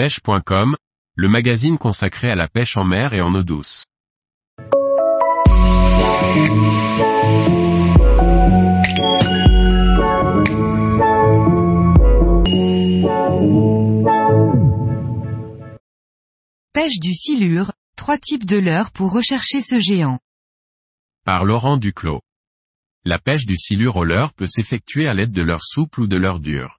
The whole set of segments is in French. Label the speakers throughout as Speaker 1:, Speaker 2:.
Speaker 1: pêche.com, le magazine consacré à la pêche en mer et en eau douce.
Speaker 2: Pêche du silure, trois types de leurres pour rechercher ce géant.
Speaker 1: Par Laurent Duclos. La pêche du silure au leurre peut s'effectuer à l'aide de leurres souples ou de leurres dures.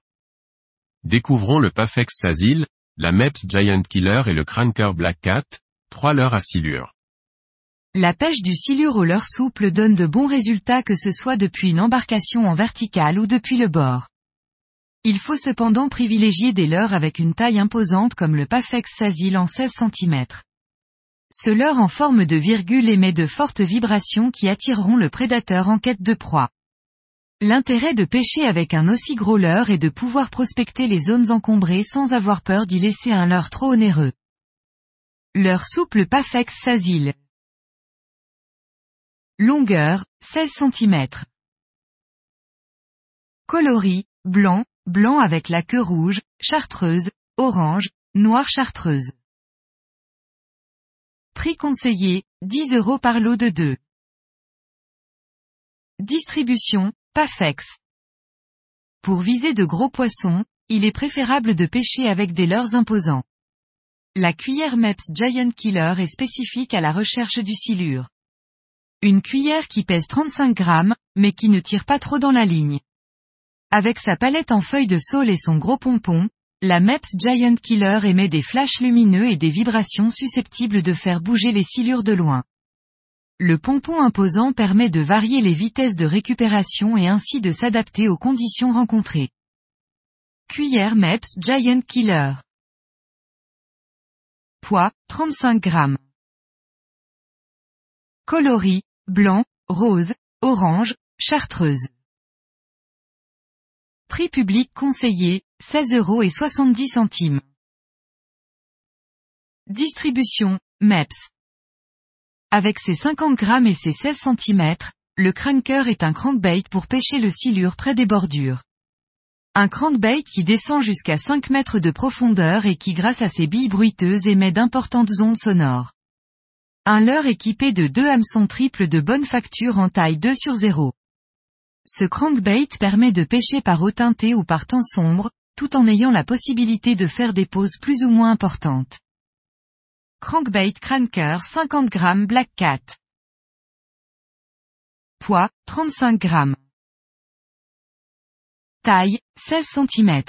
Speaker 1: Découvrons le Pafex Sazil, la Meps Giant Killer et le Cranker Black Cat, trois leurres à silure.
Speaker 2: La pêche du silure au leurre souple donne de bons résultats que ce soit depuis une embarcation en verticale ou depuis le bord. Il faut cependant privilégier des leurres avec une taille imposante comme le Pafex Sazil en 16 cm. Ce leurre en forme de virgule émet de fortes vibrations qui attireront le prédateur en quête de proie. L'intérêt de pêcher avec un aussi gros leurre est de pouvoir prospecter les zones encombrées sans avoir peur d'y laisser un leurre trop onéreux. Leurre souple Pafex Sazil. Longueur, 16 cm. Coloris, blanc, blanc avec la queue rouge, chartreuse, orange, noire chartreuse. Prix conseillé, 10 euros par lot de 2. Distribution, Pafex. Pour viser de gros poissons, il est préférable de pêcher avec des leurres imposants. La cuillère Meps Giant Killer est spécifique à la recherche du silure. Une cuillère qui pèse 35 grammes, mais qui ne tire pas trop dans la ligne. Avec sa palette en feuilles de saule et son gros pompon, la Meps Giant Killer émet des flashs lumineux et des vibrations susceptibles de faire bouger les silures de loin. Le pompon imposant permet de varier les vitesses de récupération et ainsi de s'adapter aux conditions rencontrées. Cuillère Meps Giant Killer. Poids, 35 grammes. Coloris, blanc, rose, orange, chartreuse. Prix public conseillé, 16 euros et 70 centimes. Distribution, MEPS. Avec ses 50 grammes et ses 16 cm, le cranker est un crankbait pour pêcher le silure près des bordures. Un crankbait qui descend jusqu'à 5 mètres de profondeur et qui grâce à ses billes bruiteuses émet d'importantes ondes sonores. Un leurre équipé de deux hameçons triples de bonne facture en taille 2 sur 0. Ce crankbait permet de pêcher par eau teintée ou par temps sombre, tout en ayant la possibilité de faire des pauses plus ou moins importantes. Crankbait Cranker 50 g Black Cat. Poids, 35 g. Taille, 16 cm.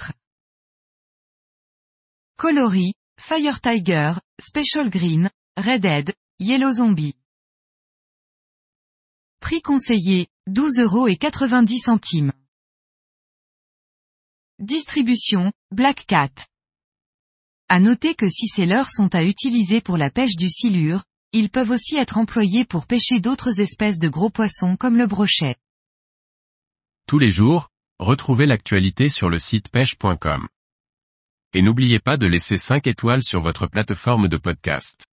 Speaker 2: Coloris, Fire Tiger, Special Green, Redhead, Yellow Zombie. Prix conseillé, 12 euros et 90 centimes. Distribution, Black Cat. À noter que si ces leurres sont à utiliser pour la pêche du silure, ils peuvent aussi être employés pour pêcher d'autres espèces de gros poissons comme le brochet.
Speaker 1: Tous les jours, retrouvez l'actualité sur le site pêche.com. Et n'oubliez pas de laisser 5 étoiles sur votre plateforme de podcast.